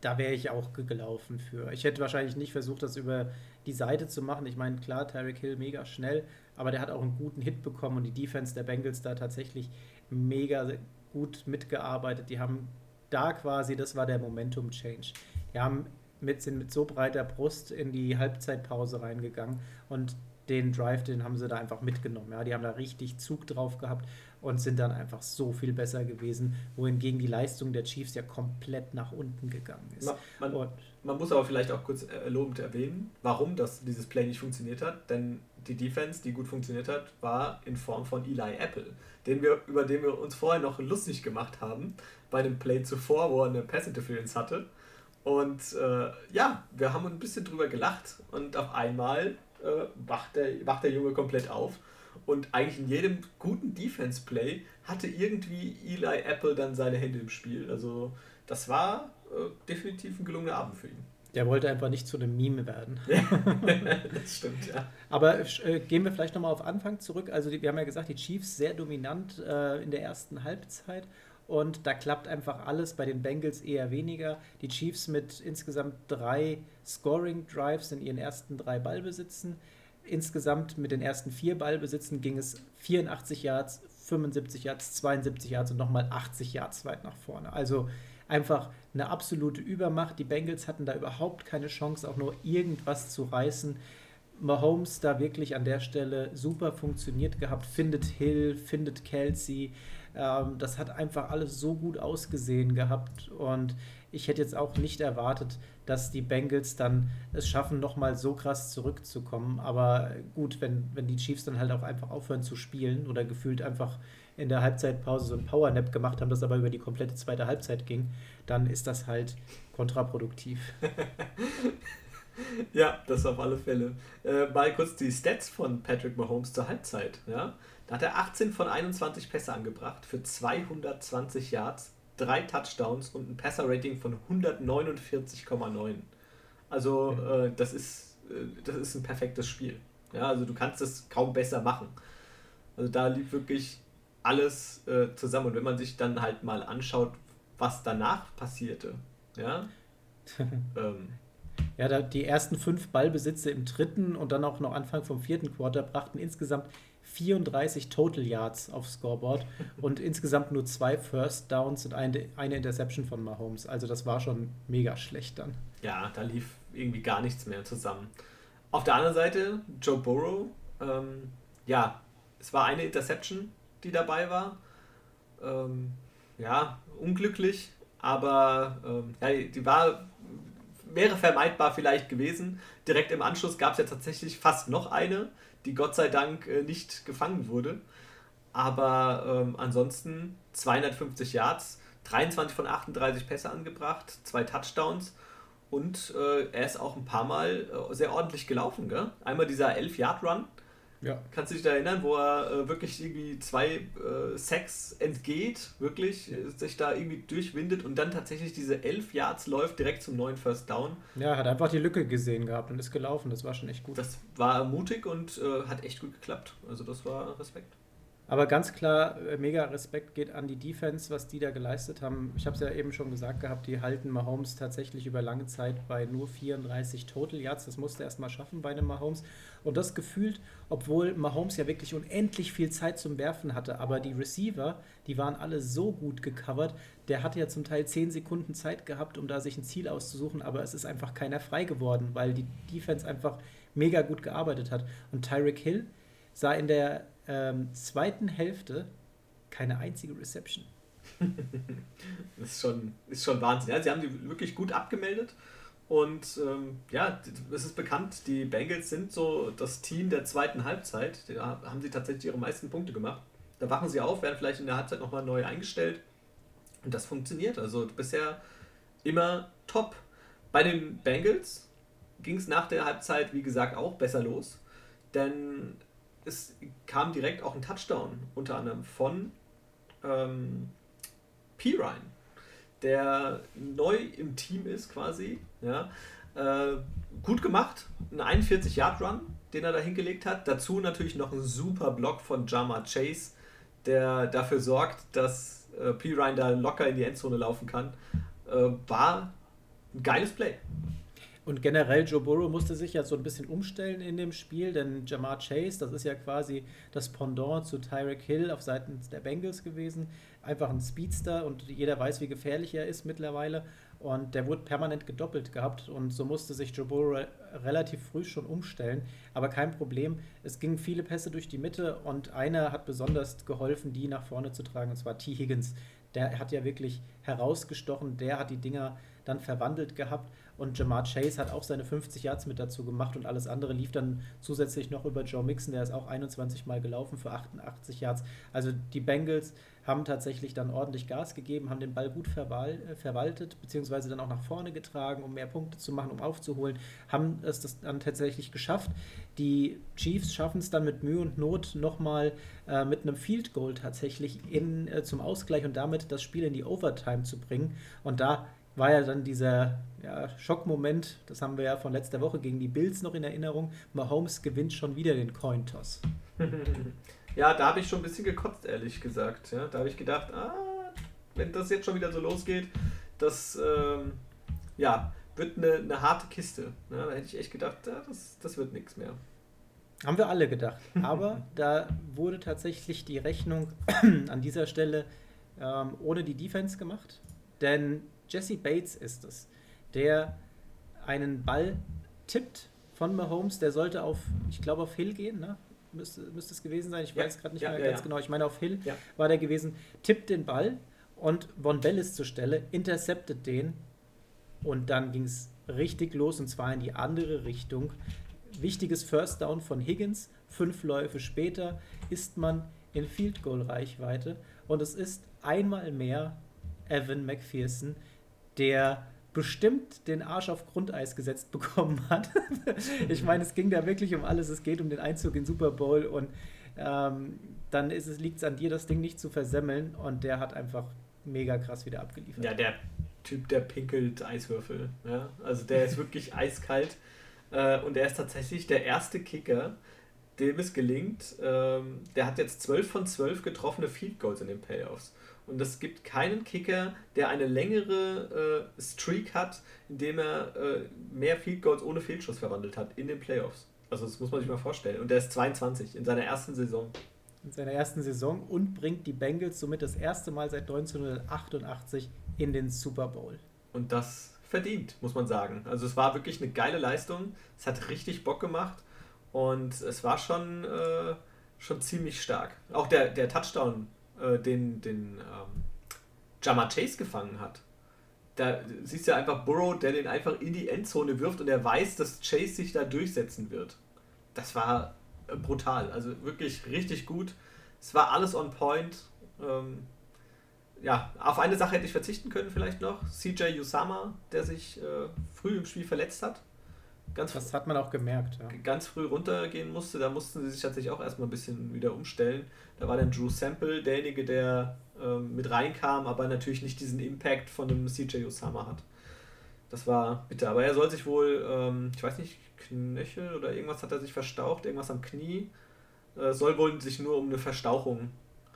da wäre ich auch gelaufen für. Ich hätte wahrscheinlich nicht versucht, das über die Seite zu machen. Ich meine, klar, Tyreek Hill mega schnell, aber der hat auch einen guten Hit bekommen und die Defense der Bengals da tatsächlich mega gut mitgearbeitet. Die haben da quasi, das war der Momentum-Change. Die haben mit, sind mit so breiter Brust in die Halbzeitpause reingegangen und den Drive, den haben sie da einfach mitgenommen. Ja, die haben da richtig Zug drauf gehabt und sind dann einfach so viel besser gewesen, wohingegen die Leistung der Chiefs ja komplett nach unten gegangen ist. Man, man, man muss aber vielleicht auch kurz lobend erwähnen, warum das, dieses Play nicht funktioniert hat, denn die Defense, die gut funktioniert hat, war in Form von Eli Apple, den wir, über den wir uns vorher noch lustig gemacht haben, bei dem Play zuvor, wo er eine Pass Interference hatte. Und äh, ja, wir haben ein bisschen drüber gelacht und auf einmal äh, wacht, der, wacht der Junge komplett auf. Und eigentlich in jedem guten Defense-Play hatte irgendwie Eli Apple dann seine Hände im Spiel. Also das war äh, definitiv ein gelungener Abend für ihn. Der wollte einfach nicht zu einem Meme werden. das stimmt, ja. Aber äh, gehen wir vielleicht nochmal auf Anfang zurück. Also die, wir haben ja gesagt, die Chiefs sehr dominant äh, in der ersten Halbzeit. Und da klappt einfach alles, bei den Bengals eher weniger. Die Chiefs mit insgesamt drei Scoring-Drives in ihren ersten drei Ballbesitzen. Insgesamt mit den ersten vier Ballbesitzen ging es 84 Yards, 75 Yards, 72 Yards und nochmal 80 Yards weit nach vorne. Also einfach eine absolute Übermacht. Die Bengals hatten da überhaupt keine Chance, auch nur irgendwas zu reißen. Mahomes da wirklich an der Stelle super funktioniert gehabt, findet Hill, findet Kelsey. Ähm, das hat einfach alles so gut ausgesehen gehabt und ich hätte jetzt auch nicht erwartet, dass die Bengals dann es schaffen, nochmal so krass zurückzukommen. Aber gut, wenn, wenn die Chiefs dann halt auch einfach aufhören zu spielen oder gefühlt einfach in der Halbzeitpause so ein Powernap gemacht haben, das aber über die komplette zweite Halbzeit ging, dann ist das halt kontraproduktiv. ja, das auf alle Fälle. Äh, mal kurz die Stats von Patrick Mahomes zur Halbzeit. Ja? Da hat er 18 von 21 Pässe angebracht für 220 Yards, drei Touchdowns und ein Passer-Rating von 149,9. Also äh, das, ist, äh, das ist ein perfektes Spiel. Ja, also du kannst es kaum besser machen. Also da lief wirklich alles äh, zusammen. Und wenn man sich dann halt mal anschaut, was danach passierte, ja. ähm, ja, da die ersten fünf Ballbesitze im dritten und dann auch noch Anfang vom vierten Quarter brachten insgesamt 34 Total Yards aufs Scoreboard und insgesamt nur zwei First Downs und eine, eine Interception von Mahomes. Also das war schon mega schlecht dann. Ja, da lief irgendwie gar nichts mehr zusammen. Auf der anderen Seite, Joe Burrow, ähm, ja, es war eine Interception, die dabei war. Ähm, ja, unglücklich, aber ähm, ja, die war, wäre vermeidbar vielleicht gewesen. Direkt im Anschluss gab es ja tatsächlich fast noch eine die Gott sei Dank äh, nicht gefangen wurde. Aber ähm, ansonsten 250 Yards, 23 von 38 Pässe angebracht, zwei Touchdowns und äh, er ist auch ein paar Mal äh, sehr ordentlich gelaufen. Gell? Einmal dieser 11-Yard-Run, ja. Kannst du dich da erinnern, wo er äh, wirklich irgendwie zwei äh, Sacks entgeht, wirklich, ja. sich da irgendwie durchwindet und dann tatsächlich diese elf Yards läuft direkt zum neuen First Down? Ja, hat einfach die Lücke gesehen gehabt und ist gelaufen. Das war schon echt gut. Das war mutig und äh, hat echt gut geklappt. Also das war Respekt. Aber ganz klar, äh, mega Respekt geht an die Defense, was die da geleistet haben. Ich habe es ja eben schon gesagt gehabt, die halten Mahomes tatsächlich über lange Zeit bei nur 34 Total Yards. Das musste er erst mal schaffen bei einem Mahomes. Und das gefühlt, obwohl Mahomes ja wirklich unendlich viel Zeit zum Werfen hatte. Aber die Receiver, die waren alle so gut gecovert. Der hatte ja zum Teil 10 Sekunden Zeit gehabt, um da sich ein Ziel auszusuchen. Aber es ist einfach keiner frei geworden, weil die Defense einfach mega gut gearbeitet hat. Und Tyreek Hill sah in der ähm, zweiten Hälfte keine einzige Reception. das ist schon, ist schon Wahnsinn. Ja, sie haben die wirklich gut abgemeldet. Und ähm, ja, es ist bekannt, die Bengals sind so das Team der zweiten Halbzeit. Da haben sie tatsächlich ihre meisten Punkte gemacht. Da wachen sie auf, werden vielleicht in der Halbzeit nochmal neu eingestellt. Und das funktioniert. Also bisher immer top. Bei den Bengals ging es nach der Halbzeit, wie gesagt, auch besser los. Denn es kam direkt auch ein Touchdown, unter anderem von ähm, P. Ryan, der neu im Team ist quasi. Ja, äh, gut gemacht, ein 41-Yard-Run, den er da hingelegt hat. Dazu natürlich noch ein super Block von Jama Chase, der dafür sorgt, dass äh, P. Ryan da locker in die Endzone laufen kann. Äh, war ein geiles Play. Und generell Joe Burrow musste sich ja so ein bisschen umstellen in dem Spiel, denn Jamar Chase, das ist ja quasi das Pendant zu Tyreek Hill auf Seiten der Bengals gewesen. Einfach ein Speedster und jeder weiß, wie gefährlich er ist mittlerweile. Und der wurde permanent gedoppelt gehabt und so musste sich Joe Burrow relativ früh schon umstellen. Aber kein Problem. Es gingen viele Pässe durch die Mitte und einer hat besonders geholfen, die nach vorne zu tragen, und zwar T. Higgins. Der hat ja wirklich herausgestochen, der hat die Dinger dann verwandelt gehabt. Und Jamar Chase hat auch seine 50 Yards mit dazu gemacht und alles andere lief dann zusätzlich noch über Joe Mixon, der ist auch 21 Mal gelaufen für 88 Yards. Also die Bengals haben tatsächlich dann ordentlich Gas gegeben, haben den Ball gut verwal äh, verwaltet, beziehungsweise dann auch nach vorne getragen, um mehr Punkte zu machen, um aufzuholen, haben es das dann tatsächlich geschafft. Die Chiefs schaffen es dann mit Mühe und Not nochmal äh, mit einem Field Goal tatsächlich in, äh, zum Ausgleich und damit das Spiel in die Overtime zu bringen. Und da war ja dann dieser ja, Schockmoment, das haben wir ja von letzter Woche gegen die Bills noch in Erinnerung. Mahomes gewinnt schon wieder den Cointoss. ja, da habe ich schon ein bisschen gekotzt, ehrlich gesagt. Ja, da habe ich gedacht, ah, wenn das jetzt schon wieder so losgeht, das ähm, ja, wird eine, eine harte Kiste. Ja, da hätte ich echt gedacht, ja, das, das wird nichts mehr. Haben wir alle gedacht. Aber da wurde tatsächlich die Rechnung an dieser Stelle ähm, ohne die Defense gemacht. Denn Jesse Bates ist es, der einen Ball tippt von Mahomes. Der sollte auf, ich glaube, auf Hill gehen, ne? Müsste, müsste es gewesen sein. Ich ja, weiß gerade nicht ja, mehr ja, ganz genau. Ich meine, auf Hill war der gewesen. Tippt den Ball und Von Bellis zur Stelle, interceptet den und dann ging es richtig los und zwar in die andere Richtung. Wichtiges First Down von Higgins. Fünf Läufe später ist man in Field Goal Reichweite und es ist einmal mehr Evan McPherson, der bestimmt den Arsch auf Grundeis gesetzt bekommen hat. ich meine, es ging da wirklich um alles. Es geht um den Einzug in Super Bowl und ähm, dann liegt es an dir, das Ding nicht zu versemmeln und der hat einfach mega krass wieder abgeliefert. Ja, der Typ, der pinkelt Eiswürfel. Ja? Also der ist wirklich eiskalt äh, und er ist tatsächlich der erste Kicker, dem es gelingt. Ähm, der hat jetzt 12 von 12 getroffene Field Goals in den Playoffs. Und es gibt keinen Kicker, der eine längere äh, Streak hat, indem er äh, mehr Field Goals ohne Fehlschuss verwandelt hat in den Playoffs. Also das muss man sich mal vorstellen. Und der ist 22 in seiner ersten Saison. In seiner ersten Saison und bringt die Bengals somit das erste Mal seit 1988 in den Super Bowl. Und das verdient, muss man sagen. Also es war wirklich eine geile Leistung. Es hat richtig Bock gemacht. Und es war schon, äh, schon ziemlich stark. Auch der, der Touchdown äh, den, den ähm, Jama Chase gefangen hat. Da siehst du ja einfach Burrow, der den einfach in die Endzone wirft und er weiß, dass Chase sich da durchsetzen wird. Das war äh, brutal. Also wirklich richtig gut. Es war alles on point. Ähm, ja, auf eine Sache hätte ich verzichten können vielleicht noch. CJ Usama, der sich äh, früh im Spiel verletzt hat. Ganz das hat man auch gemerkt. Ja. Ganz früh runtergehen musste. Da mussten sie sich tatsächlich auch erstmal ein bisschen wieder umstellen. Da war dann Drew Sample derjenige, der ähm, mit reinkam, aber natürlich nicht diesen Impact von einem CJ Osama hat. Das war bitter. Aber er soll sich wohl, ähm, ich weiß nicht, Knöchel oder irgendwas hat er sich verstaucht, irgendwas am Knie. Äh, soll wohl sich nur um eine Verstauchung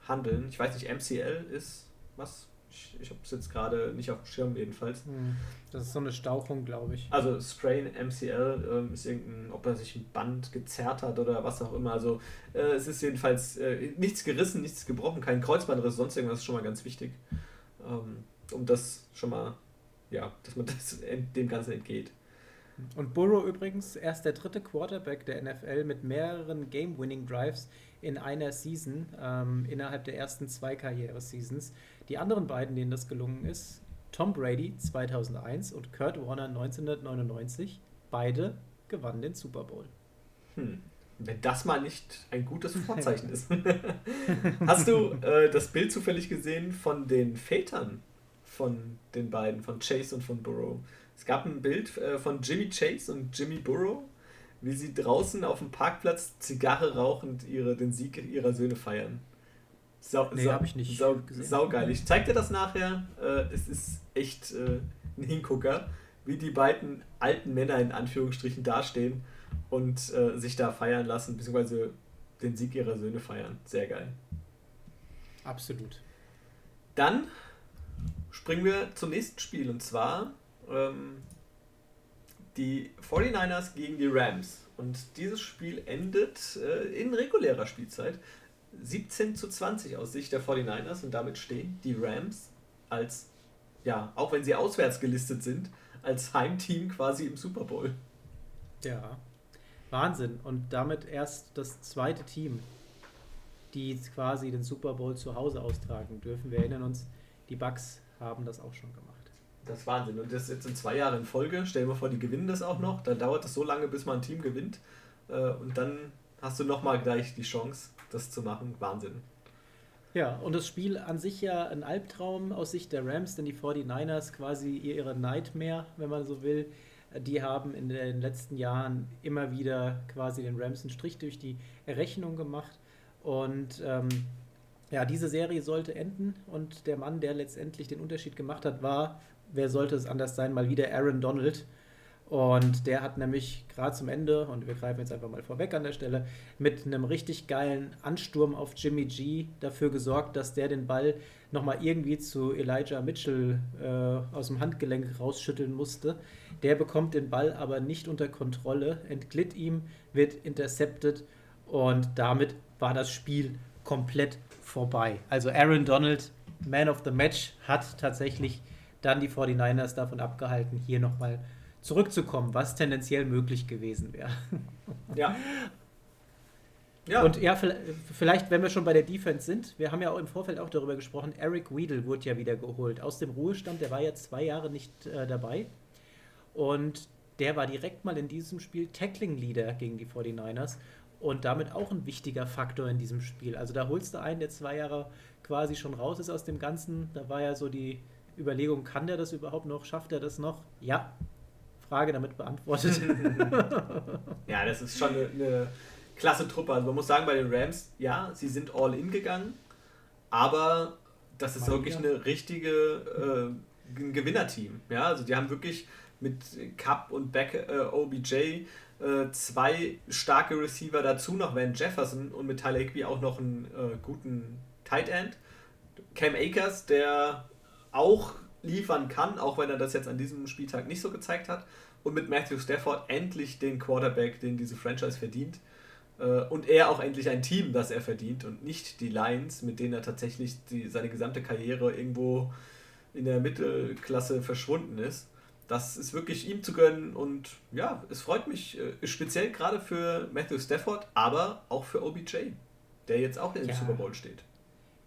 handeln. Ich weiß nicht, MCL ist was? Ich, ich habe es jetzt gerade nicht auf dem Schirm jedenfalls. Hm, das ist so eine Stauchung, glaube ich. Also Sprain MCL ähm, ist irgendein, ob er sich ein Band gezerrt hat oder was auch immer. Also äh, es ist jedenfalls äh, nichts gerissen, nichts gebrochen, kein Kreuzbandriss, sonst irgendwas ist schon mal ganz wichtig. Ähm, um das schon mal, ja, dass man das, dem Ganzen entgeht. Und Burrow übrigens erst der dritte Quarterback der NFL mit mehreren Game-Winning-Drives in einer Season ähm, innerhalb der ersten zwei Karriere-Seasons. Die anderen beiden, denen das gelungen ist, Tom Brady 2001 und Kurt Warner 1999, beide gewannen den Super Bowl. Hm. Wenn das mal nicht ein gutes Vorzeichen ist. Hast du äh, das Bild zufällig gesehen von den Vätern von den beiden, von Chase und von Burrow? Es gab ein Bild äh, von Jimmy Chase und Jimmy Burrow, wie sie draußen auf dem Parkplatz Zigarre rauchend ihre, den Sieg ihrer Söhne feiern. Sau, nee, habe ich nicht sau, gesehen. Saugeil. Ich zeig dir das nachher. Äh, es ist echt äh, ein Hingucker, wie die beiden alten Männer in Anführungsstrichen dastehen und äh, sich da feiern lassen, beziehungsweise den Sieg ihrer Söhne feiern. Sehr geil. Absolut. Dann springen wir zum nächsten Spiel und zwar ähm, die 49ers gegen die Rams. Und dieses Spiel endet äh, in regulärer Spielzeit 17 zu 20 aus Sicht der 49ers und damit stehen die Rams als, ja, auch wenn sie auswärts gelistet sind, als Heimteam quasi im Super Bowl. Ja, Wahnsinn. Und damit erst das zweite Team, die quasi den Super Bowl zu Hause austragen dürfen. Wir erinnern uns, die Bucks haben das auch schon gemacht. Das ist Wahnsinn. Und das jetzt in zwei Jahren in Folge. Stell dir mal vor, die gewinnen das auch noch. Dann dauert es so lange, bis man ein Team gewinnt. Äh, und dann hast du nochmal gleich die Chance, das zu machen. Wahnsinn. Ja, und das Spiel an sich ja ein Albtraum aus Sicht der Rams, denn die 49ers quasi ihre Nightmare, wenn man so will. Die haben in den letzten Jahren immer wieder quasi den Rams einen Strich durch die Rechnung gemacht. Und ähm, ja, diese Serie sollte enden und der Mann, der letztendlich den Unterschied gemacht hat, war, wer sollte es anders sein, mal wieder Aaron Donald. Und der hat nämlich gerade zum Ende, und wir greifen jetzt einfach mal vorweg an der Stelle, mit einem richtig geilen Ansturm auf Jimmy G dafür gesorgt, dass der den Ball nochmal irgendwie zu Elijah Mitchell äh, aus dem Handgelenk rausschütteln musste. Der bekommt den Ball aber nicht unter Kontrolle, entglitt ihm, wird intercepted und damit war das Spiel komplett vorbei. Also Aaron Donald, Man of the Match, hat tatsächlich dann die 49ers davon abgehalten, hier nochmal mal zurückzukommen, was tendenziell möglich gewesen wäre. Ja. ja. Und ja, vielleicht, wenn wir schon bei der Defense sind, wir haben ja auch im Vorfeld auch darüber gesprochen, Eric Weedle wurde ja wieder geholt aus dem Ruhestand, der war jetzt zwei Jahre nicht äh, dabei. Und der war direkt mal in diesem Spiel Tackling-Leader gegen die 49ers und damit auch ein wichtiger Faktor in diesem Spiel. Also da holst du einen, der zwei Jahre quasi schon raus ist aus dem Ganzen. Da war ja so die Überlegung, kann der das überhaupt noch? Schafft er das noch? Ja, Frage damit beantwortet. ja, das ist schon eine, eine, klasse Truppe. Also man muss sagen, bei den Rams, ja, sie sind all in gegangen, aber das ist Mal wirklich wieder. eine richtige äh, ein Gewinnerteam. Ja, also die haben wirklich mit Cup und Back äh, OBJ äh, zwei starke Receiver dazu, noch Van Jefferson und mit Tyler Higby auch noch einen äh, guten Tight End. Cam Akers, der auch liefern kann, auch wenn er das jetzt an diesem Spieltag nicht so gezeigt hat. Und mit Matthew Stafford endlich den Quarterback, den diese Franchise verdient. Äh, und er auch endlich ein Team, das er verdient und nicht die Lions, mit denen er tatsächlich die, seine gesamte Karriere irgendwo in der Mittelklasse verschwunden ist. Das ist wirklich ihm zu gönnen und ja, es freut mich äh, speziell gerade für Matthew Stafford, aber auch für OBJ, der jetzt auch in dem ja. Super Bowl steht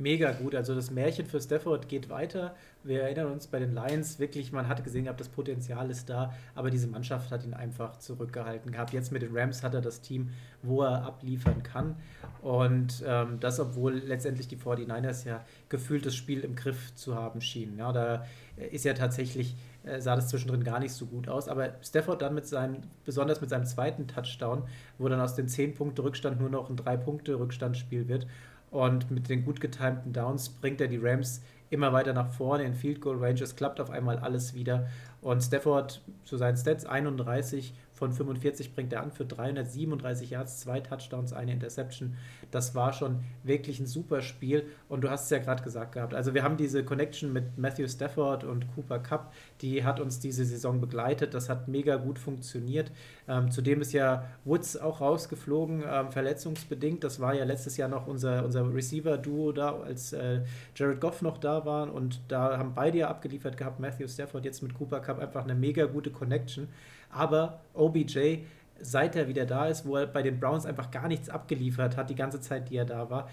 mega gut. Also das Märchen für Stafford geht weiter. Wir erinnern uns bei den Lions wirklich, man hatte gesehen gehabt, das Potenzial ist da, aber diese Mannschaft hat ihn einfach zurückgehalten gehabt. Jetzt mit den Rams hat er das Team, wo er abliefern kann. Und ähm, das, obwohl letztendlich die 49ers ja gefühlt das Spiel im Griff zu haben schienen. Ja, da ist ja tatsächlich, äh, sah das zwischendrin gar nicht so gut aus. Aber Stafford dann mit seinem, besonders mit seinem zweiten Touchdown, wo dann aus dem 10-Punkte-Rückstand nur noch ein 3-Punkte-Rückstandsspiel wird. Und mit den gut getimten Downs bringt er die Rams immer weiter nach vorne in Field Goal Ranges, klappt auf einmal alles wieder. Und Stafford zu seinen Stats 31 von 45 bringt er an für 337 Yards, zwei Touchdowns, eine Interception. Das war schon wirklich ein super Spiel und du hast es ja gerade gesagt gehabt. Also wir haben diese Connection mit Matthew Stafford und Cooper Cup, die hat uns diese Saison begleitet. Das hat mega gut funktioniert. Ähm, zudem ist ja Woods auch rausgeflogen, ähm, verletzungsbedingt. Das war ja letztes Jahr noch unser, unser Receiver-Duo da, als äh, Jared Goff noch da war und da haben beide ja abgeliefert gehabt, Matthew Stafford jetzt mit Cooper Cup einfach eine mega gute Connection. Aber OBJ, seit er wieder da ist, wo er bei den Browns einfach gar nichts abgeliefert hat, die ganze Zeit, die er da war,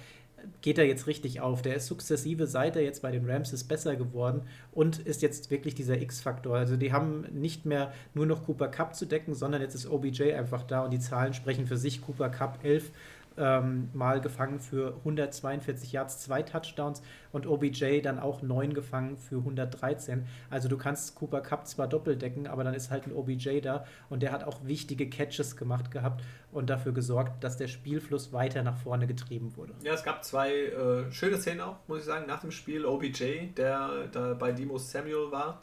geht er jetzt richtig auf. Der ist sukzessive, seit er jetzt bei den Rams ist, besser geworden und ist jetzt wirklich dieser X-Faktor. Also die haben nicht mehr nur noch Cooper Cup zu decken, sondern jetzt ist OBJ einfach da und die Zahlen sprechen für sich. Cooper Cup 11 ähm, Mal gefangen für 142 Yards, zwei Touchdowns und OBJ dann auch neun gefangen für 113. Also du kannst Cooper Cup zwar doppelt decken, aber dann ist halt ein OBJ da und der hat auch wichtige Catches gemacht gehabt und dafür gesorgt, dass der Spielfluss weiter nach vorne getrieben wurde. Ja, es gab zwei äh, schöne Szenen auch, muss ich sagen, nach dem Spiel. OBJ, der da bei Demo Samuel war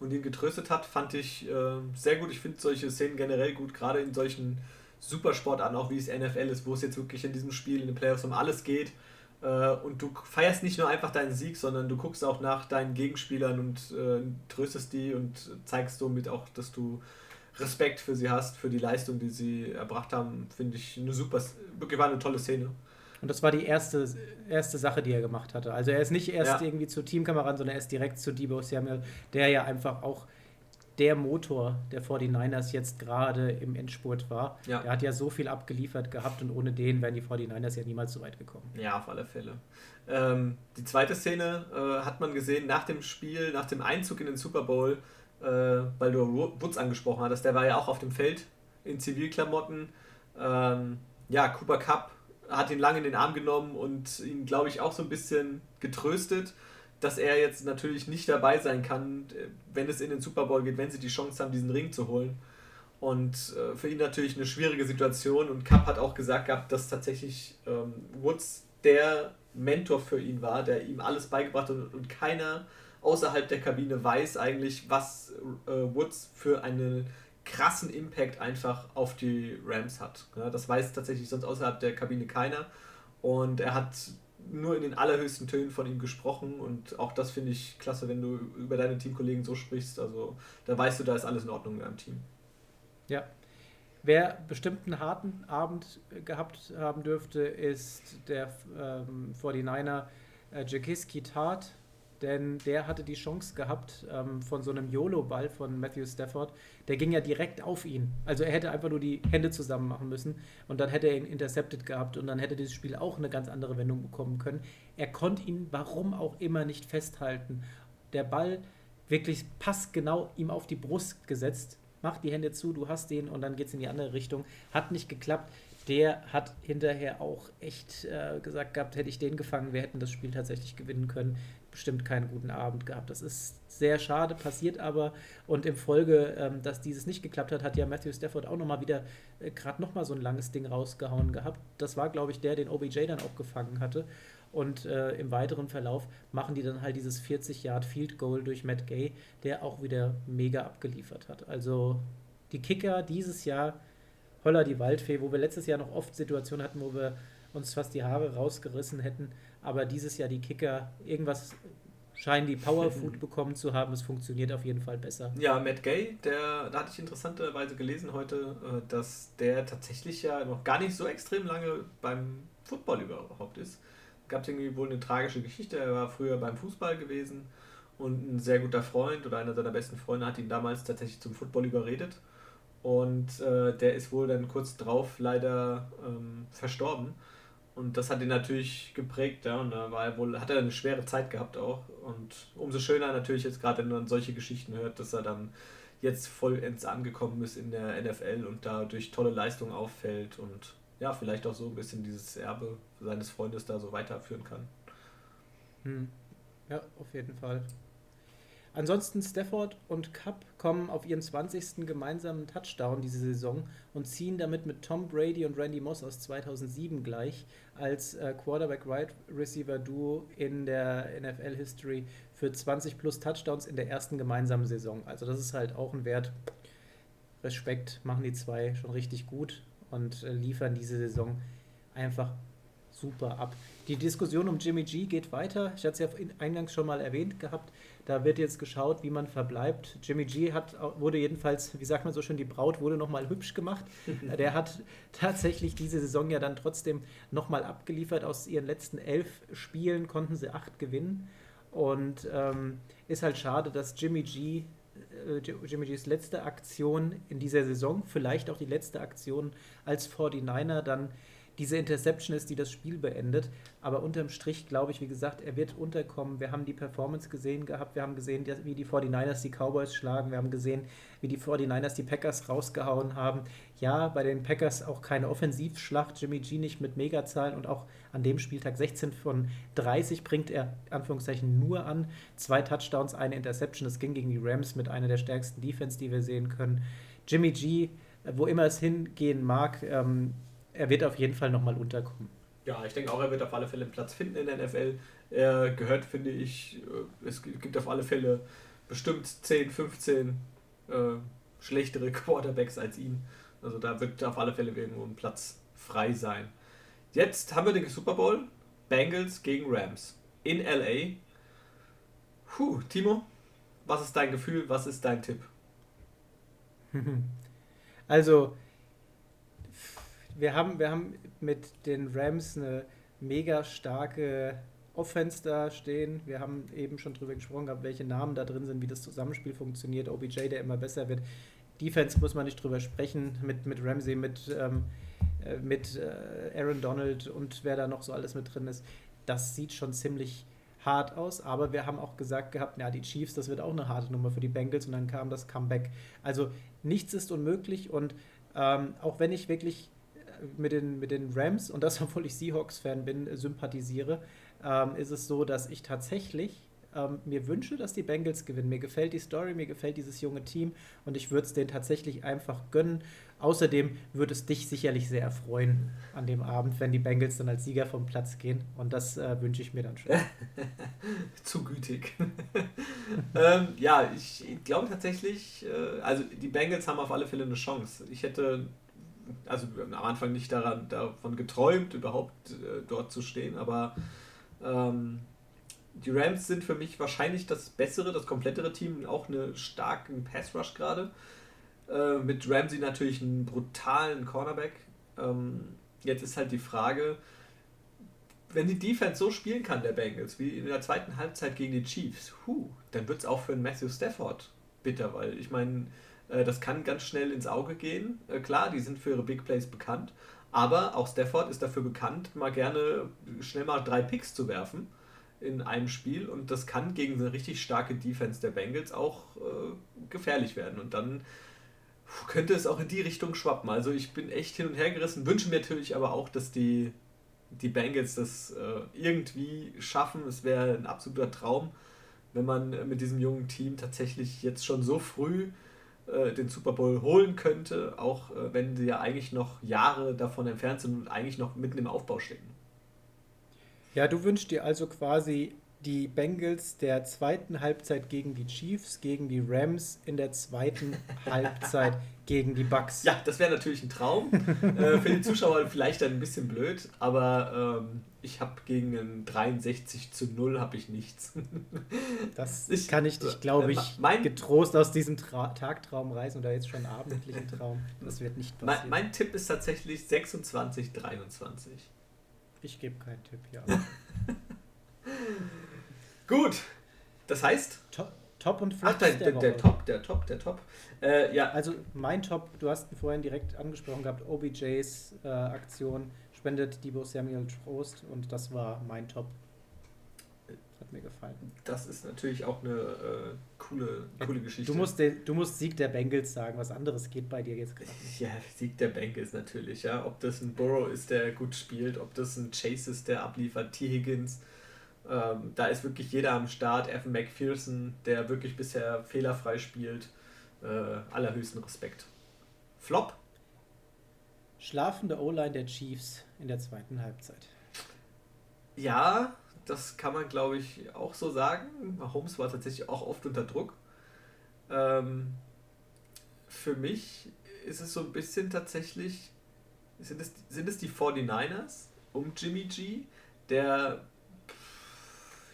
und ihn getröstet hat, fand ich äh, sehr gut. Ich finde solche Szenen generell gut, gerade in solchen Supersportarten, auch wie es NFL ist, wo es jetzt wirklich in diesem Spiel, in den Playoffs um alles geht. Äh, und du feierst nicht nur einfach deinen Sieg, sondern du guckst auch nach deinen Gegenspielern und äh, tröstest die und zeigst somit auch, dass du Respekt für sie hast, für die Leistung, die sie erbracht haben, finde ich eine super, wirklich war eine tolle Szene. Und das war die erste, erste Sache, die er gemacht hatte. Also er ist nicht erst ja. irgendwie zu Teamkameraden, sondern er ist direkt zu Debo Samuel, der ja einfach auch der Motor der 49ers jetzt gerade im Endspurt war. Ja. Er hat ja so viel abgeliefert gehabt und ohne den wären die 49ers ja niemals so weit gekommen. Ja, auf alle Fälle. Ähm, die zweite Szene äh, hat man gesehen nach dem Spiel, nach dem Einzug in den Super Bowl, äh, weil du Woods angesprochen hattest. Der war ja auch auf dem Feld in Zivilklamotten. Ähm, ja, Cooper Cup hat ihn lange in den Arm genommen und ihn, glaube ich, auch so ein bisschen getröstet, dass er jetzt natürlich nicht dabei sein kann, wenn es in den Super Bowl geht, wenn sie die Chance haben, diesen Ring zu holen. Und äh, für ihn natürlich eine schwierige Situation. Und Cup hat auch gesagt gehabt, dass tatsächlich ähm, Woods der Mentor für ihn war, der ihm alles beigebracht hat und, und keiner außerhalb der Kabine weiß eigentlich, was äh, Woods für eine krassen Impact einfach auf die Rams hat. Ja, das weiß tatsächlich sonst außerhalb der Kabine keiner. Und er hat nur in den allerhöchsten Tönen von ihm gesprochen und auch das finde ich klasse, wenn du über deine Teamkollegen so sprichst. Also da weißt du, da ist alles in Ordnung in deinem Team. Ja. Wer bestimmt einen harten Abend gehabt haben dürfte, ist der ähm, 49er äh, Jakiski Tart, denn der hatte die Chance gehabt ähm, von so einem YOLO-Ball von Matthew Stafford. Der ging ja direkt auf ihn. Also er hätte einfach nur die Hände zusammen machen müssen und dann hätte er ihn intercepted gehabt und dann hätte dieses Spiel auch eine ganz andere Wendung bekommen können. Er konnte ihn, warum auch immer, nicht festhalten. Der Ball wirklich passgenau ihm auf die Brust gesetzt. Mach die Hände zu, du hast den und dann geht es in die andere Richtung. Hat nicht geklappt der hat hinterher auch echt äh, gesagt gehabt, hätte ich den gefangen, wir hätten das Spiel tatsächlich gewinnen können bestimmt keinen guten Abend gehabt. Das ist sehr schade, passiert aber. Und im Folge, ähm, dass dieses nicht geklappt hat, hat ja Matthew Stafford auch nochmal wieder äh, gerade nochmal so ein langes Ding rausgehauen gehabt. Das war, glaube ich, der, den OBJ dann auch gefangen hatte. Und äh, im weiteren Verlauf machen die dann halt dieses 40-Yard-Field-Goal durch Matt Gay, der auch wieder mega abgeliefert hat. Also die Kicker dieses Jahr, Holler die Waldfee, wo wir letztes Jahr noch oft Situationen hatten, wo wir uns fast die Haare rausgerissen hätten. Aber dieses Jahr die Kicker, irgendwas scheinen die Powerfood bekommen zu haben. Es funktioniert auf jeden Fall besser. Ja, Matt Gay, der, da hatte ich interessanterweise gelesen heute, äh, dass der tatsächlich ja noch gar nicht so extrem lange beim Football überhaupt ist. Gab es irgendwie wohl eine tragische Geschichte. Er war früher beim Fußball gewesen und ein sehr guter Freund oder einer seiner besten Freunde hat ihn damals tatsächlich zum Football überredet. Und äh, der ist wohl dann kurz drauf leider ähm, verstorben. Und das hat ihn natürlich geprägt, ja, und da war er wohl, hat er eine schwere Zeit gehabt auch. Und umso schöner natürlich jetzt gerade, wenn man solche Geschichten hört, dass er dann jetzt vollends angekommen ist in der NFL und da durch tolle Leistungen auffällt und ja, vielleicht auch so ein bisschen dieses Erbe seines Freundes da so weiterführen kann. Hm. Ja, auf jeden Fall. Ansonsten Stafford und Cup kommen auf ihren 20. gemeinsamen Touchdown diese Saison und ziehen damit mit Tom Brady und Randy Moss aus 2007 gleich als äh, Quarterback-Wide Receiver-Duo in der NFL-History für 20 plus Touchdowns in der ersten gemeinsamen Saison. Also das ist halt auch ein Wert. Respekt machen die zwei schon richtig gut und äh, liefern diese Saison einfach super ab. Die Diskussion um Jimmy G geht weiter. Ich hatte es ja eingangs schon mal erwähnt gehabt. Da wird jetzt geschaut, wie man verbleibt. Jimmy G hat, wurde jedenfalls, wie sagt man so schön, die Braut wurde nochmal hübsch gemacht. Der hat tatsächlich diese Saison ja dann trotzdem nochmal abgeliefert. Aus ihren letzten elf Spielen konnten sie acht gewinnen. Und ähm, ist halt schade, dass Jimmy G äh, Jimmy G's letzte Aktion in dieser Saison, vielleicht auch die letzte Aktion als 49er, dann diese Interception ist, die das Spiel beendet. Aber unterm Strich glaube ich, wie gesagt, er wird unterkommen. Wir haben die Performance gesehen gehabt, wir haben gesehen, wie die 49ers die Cowboys schlagen, wir haben gesehen, wie die 49ers die Packers rausgehauen haben. Ja, bei den Packers auch keine Offensivschlacht, Jimmy G nicht mit Megazahlen und auch an dem Spieltag 16 von 30 bringt er Anführungszeichen nur an. Zwei Touchdowns, eine Interception. Das ging gegen die Rams mit einer der stärksten Defense, die wir sehen können. Jimmy G, wo immer es hingehen mag, ähm, er wird auf jeden Fall nochmal unterkommen. Ja, ich denke auch, er wird auf alle Fälle einen Platz finden in der NFL. Er gehört, finde ich, äh, es gibt auf alle Fälle bestimmt 10, 15 äh, schlechtere Quarterbacks als ihn. Also da wird auf alle Fälle irgendwo ein Platz frei sein. Jetzt haben wir den Super Bowl. Bengals gegen Rams in LA. Puh, Timo, was ist dein Gefühl? Was ist dein Tipp? Also, wir haben, wir haben mit den Rams eine mega starke Offense da stehen. Wir haben eben schon drüber gesprochen gehabt, welche Namen da drin sind, wie das Zusammenspiel funktioniert. OBJ, der immer besser wird. Defense muss man nicht drüber sprechen. Mit, mit Ramsey, mit, ähm, äh, mit äh, Aaron Donald und wer da noch so alles mit drin ist. Das sieht schon ziemlich hart aus, aber wir haben auch gesagt gehabt, ja, die Chiefs, das wird auch eine harte Nummer für die Bengals und dann kam das Comeback. Also nichts ist unmöglich und ähm, auch wenn ich wirklich mit den, mit den Rams und das, obwohl ich Seahawks-Fan bin, sympathisiere, ähm, ist es so, dass ich tatsächlich ähm, mir wünsche, dass die Bengals gewinnen. Mir gefällt die Story, mir gefällt dieses junge Team und ich würde es denen tatsächlich einfach gönnen. Außerdem würde es dich sicherlich sehr erfreuen an dem Abend, wenn die Bengals dann als Sieger vom Platz gehen. Und das äh, wünsche ich mir dann schon. Zu gütig. ähm, ja, ich glaube tatsächlich, äh, also die Bengals haben auf alle Fälle eine Chance. Ich hätte also am Anfang nicht daran, davon geträumt, überhaupt äh, dort zu stehen, aber ähm, die Rams sind für mich wahrscheinlich das bessere, das komplettere Team, auch eine starken Pass Rush gerade. Äh, mit Ramsey natürlich einen brutalen Cornerback. Ähm, jetzt ist halt die Frage, wenn die Defense so spielen kann, der Bengals, wie in der zweiten Halbzeit gegen die Chiefs, huh, dann wird es auch für einen Matthew Stafford bitter, weil ich meine, das kann ganz schnell ins Auge gehen. Äh, klar, die sind für ihre Big Plays bekannt, aber auch Stafford ist dafür bekannt, mal gerne schnell mal drei Picks zu werfen in einem Spiel und das kann gegen eine richtig starke Defense der Bengals auch äh, gefährlich werden und dann könnte es auch in die Richtung schwappen. Also ich bin echt hin und her gerissen, wünsche mir natürlich aber auch, dass die, die Bengals das äh, irgendwie schaffen. Es wäre ein absoluter Traum, wenn man mit diesem jungen Team tatsächlich jetzt schon so früh äh, den Super Bowl holen könnte, auch äh, wenn sie ja eigentlich noch Jahre davon entfernt sind und eigentlich noch mitten im Aufbau stecken. Ja, du wünschst dir also quasi die Bengals der zweiten Halbzeit gegen die Chiefs, gegen die Rams in der zweiten Halbzeit gegen die Bucks. Ja, das wäre natürlich ein Traum. äh, für die Zuschauer vielleicht ein bisschen blöd, aber ähm, ich habe gegen ein 63 zu 0 habe ich nichts. das ich, kann ich dich, glaube ich, mein, getrost aus diesem Tra Tagtraum reißen oder jetzt schon abendlichen Traum. Das wird nicht passieren. Mein, mein Tipp ist tatsächlich 26, 23. Ich gebe keinen Tipp hier. Gut. Das heißt. Top, top und Flop. Ach, der, der, der, Top, der Top, der Top. Äh, ja. Also mein Top, du hast ihn vorhin direkt angesprochen gehabt, OBJs äh, Aktion spendet Debo Samuel Trost und das war mein Top. Hat mir gefallen. Das ist natürlich auch eine äh, coole, coole Geschichte. Du musst, den, du musst Sieg der Bengals sagen, was anderes geht bei dir jetzt gerade Ja, Sieg der Bengals natürlich, ja. Ob das ein Burrow ist, der gut spielt, ob das ein Chase ist, der abliefert, T. Higgins ähm, da ist wirklich jeder am Start. Evan McPherson, der wirklich bisher fehlerfrei spielt. Äh, allerhöchsten Respekt. Flop? Schlafende O-Line der Chiefs in der zweiten Halbzeit. Ja, das kann man glaube ich auch so sagen. Mahomes war tatsächlich auch oft unter Druck. Ähm, für mich ist es so ein bisschen tatsächlich, sind es, sind es die 49ers um Jimmy G, der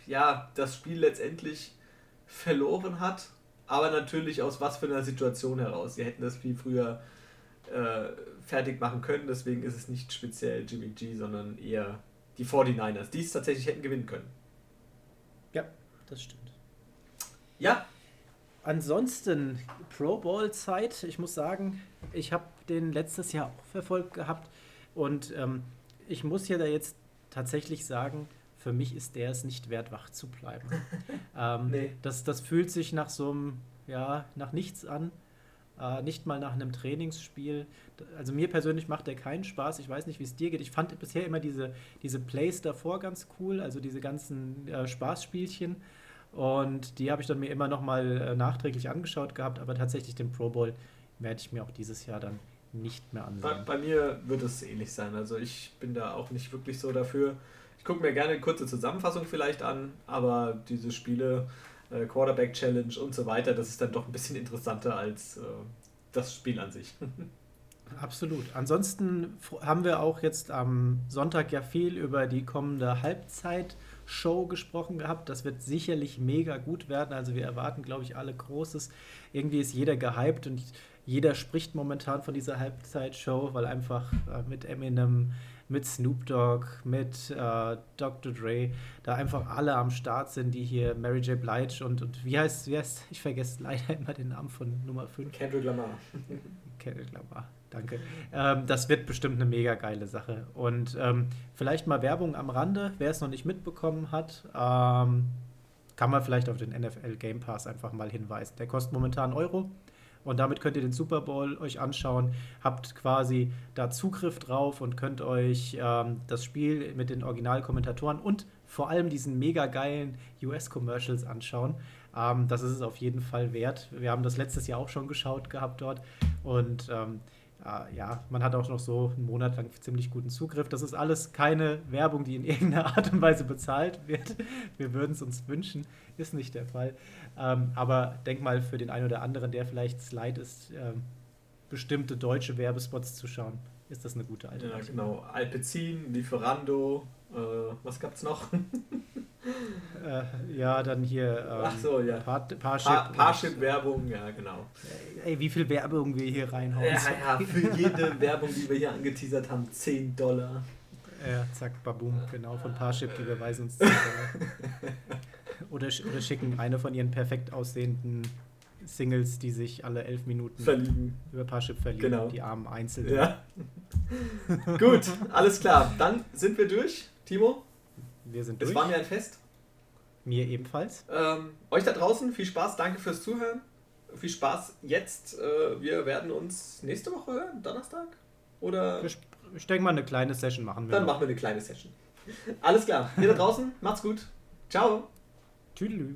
ja, das Spiel letztendlich verloren hat, aber natürlich aus was für einer Situation heraus. Sie hätten das viel früher äh, fertig machen können, deswegen ist es nicht speziell Jimmy G, sondern eher die 49ers, die es tatsächlich hätten gewinnen können. Ja, das stimmt. Ja. Ansonsten Pro Bowl Zeit. Ich muss sagen, ich habe den letztes Jahr auch verfolgt gehabt und ähm, ich muss ja da jetzt tatsächlich sagen, für mich ist der es nicht wert, wach zu bleiben. ähm, nee. das, das fühlt sich nach so einem, ja, nach nichts an. Äh, nicht mal nach einem Trainingsspiel. Also mir persönlich macht der keinen Spaß. Ich weiß nicht, wie es dir geht. Ich fand bisher immer diese, diese Plays davor ganz cool, also diese ganzen äh, Spaßspielchen. Und die habe ich dann mir immer noch mal äh, nachträglich angeschaut gehabt. Aber tatsächlich den Pro Bowl werde ich mir auch dieses Jahr dann nicht mehr ansehen. Bei, bei mir wird es ähnlich sein. Also ich bin da auch nicht wirklich so dafür. Ich gucke mir gerne eine kurze Zusammenfassung vielleicht an, aber diese Spiele, äh, Quarterback Challenge und so weiter, das ist dann doch ein bisschen interessanter als äh, das Spiel an sich. Absolut. Ansonsten haben wir auch jetzt am Sonntag ja viel über die kommende Halbzeitshow gesprochen gehabt. Das wird sicherlich mega gut werden. Also wir erwarten, glaube ich, alle Großes. Irgendwie ist jeder gehypt und jeder spricht momentan von dieser Halbzeitshow, weil einfach äh, mit Eminem, mit Snoop Dogg, mit äh, Dr. Dre, da einfach alle am Start sind, die hier Mary J. Blige und, und wie heißt, wie heißt, ich vergesse leider immer den Namen von Nummer 5. Kendrick Lamar. Kendrick Lamar, danke. Ähm, das wird bestimmt eine mega geile Sache. Und ähm, vielleicht mal Werbung am Rande, wer es noch nicht mitbekommen hat. Ähm, kann man vielleicht auf den NFL Game Pass einfach mal hinweisen. Der kostet momentan Euro. Und damit könnt ihr den Super Bowl euch anschauen, habt quasi da Zugriff drauf und könnt euch ähm, das Spiel mit den Originalkommentatoren und vor allem diesen mega geilen US-Commercials anschauen. Ähm, das ist es auf jeden Fall wert. Wir haben das letztes Jahr auch schon geschaut gehabt dort und ähm, äh, ja, man hat auch noch so einen Monat lang ziemlich guten Zugriff. Das ist alles keine Werbung, die in irgendeiner Art und Weise bezahlt wird. Wir würden es uns wünschen, ist nicht der Fall. Ähm, aber denk mal für den einen oder anderen, der vielleicht es leid ist, ähm, bestimmte deutsche Werbespots zu schauen, ist das eine gute Alternative. Ja, genau. Alpecin, Lieferando, äh, was gab's noch? äh, ja, dann hier ähm, Ach so, ja. Par Parship. Parship-Werbung, ja, genau. Ey, wie viel Werbung wir hier reinhauen. Ja, ja, für jede Werbung, die wir hier angeteasert haben, 10 Dollar. Ja, zack, babum, genau, von Parship, die beweisen uns 10 Dollar. oder, oder schicken eine von ihren perfekt aussehenden Singles, die sich alle elf Minuten verlieben. über Parship verlieben, genau. die armen Einzelnen. Ja. Gut, alles klar. Dann sind wir durch. Timo? Wir sind durch. Es war mir ein Fest. Mir ebenfalls. Ähm, euch da draußen viel Spaß, danke fürs Zuhören. Viel Spaß jetzt. Äh, wir werden uns nächste Woche hören, Donnerstag? Oder? Ich denke mal, eine kleine Session machen wir. Dann noch. machen wir eine kleine Session. Alles klar. Ihr da draußen, macht's gut. Ciao. Tüdelü.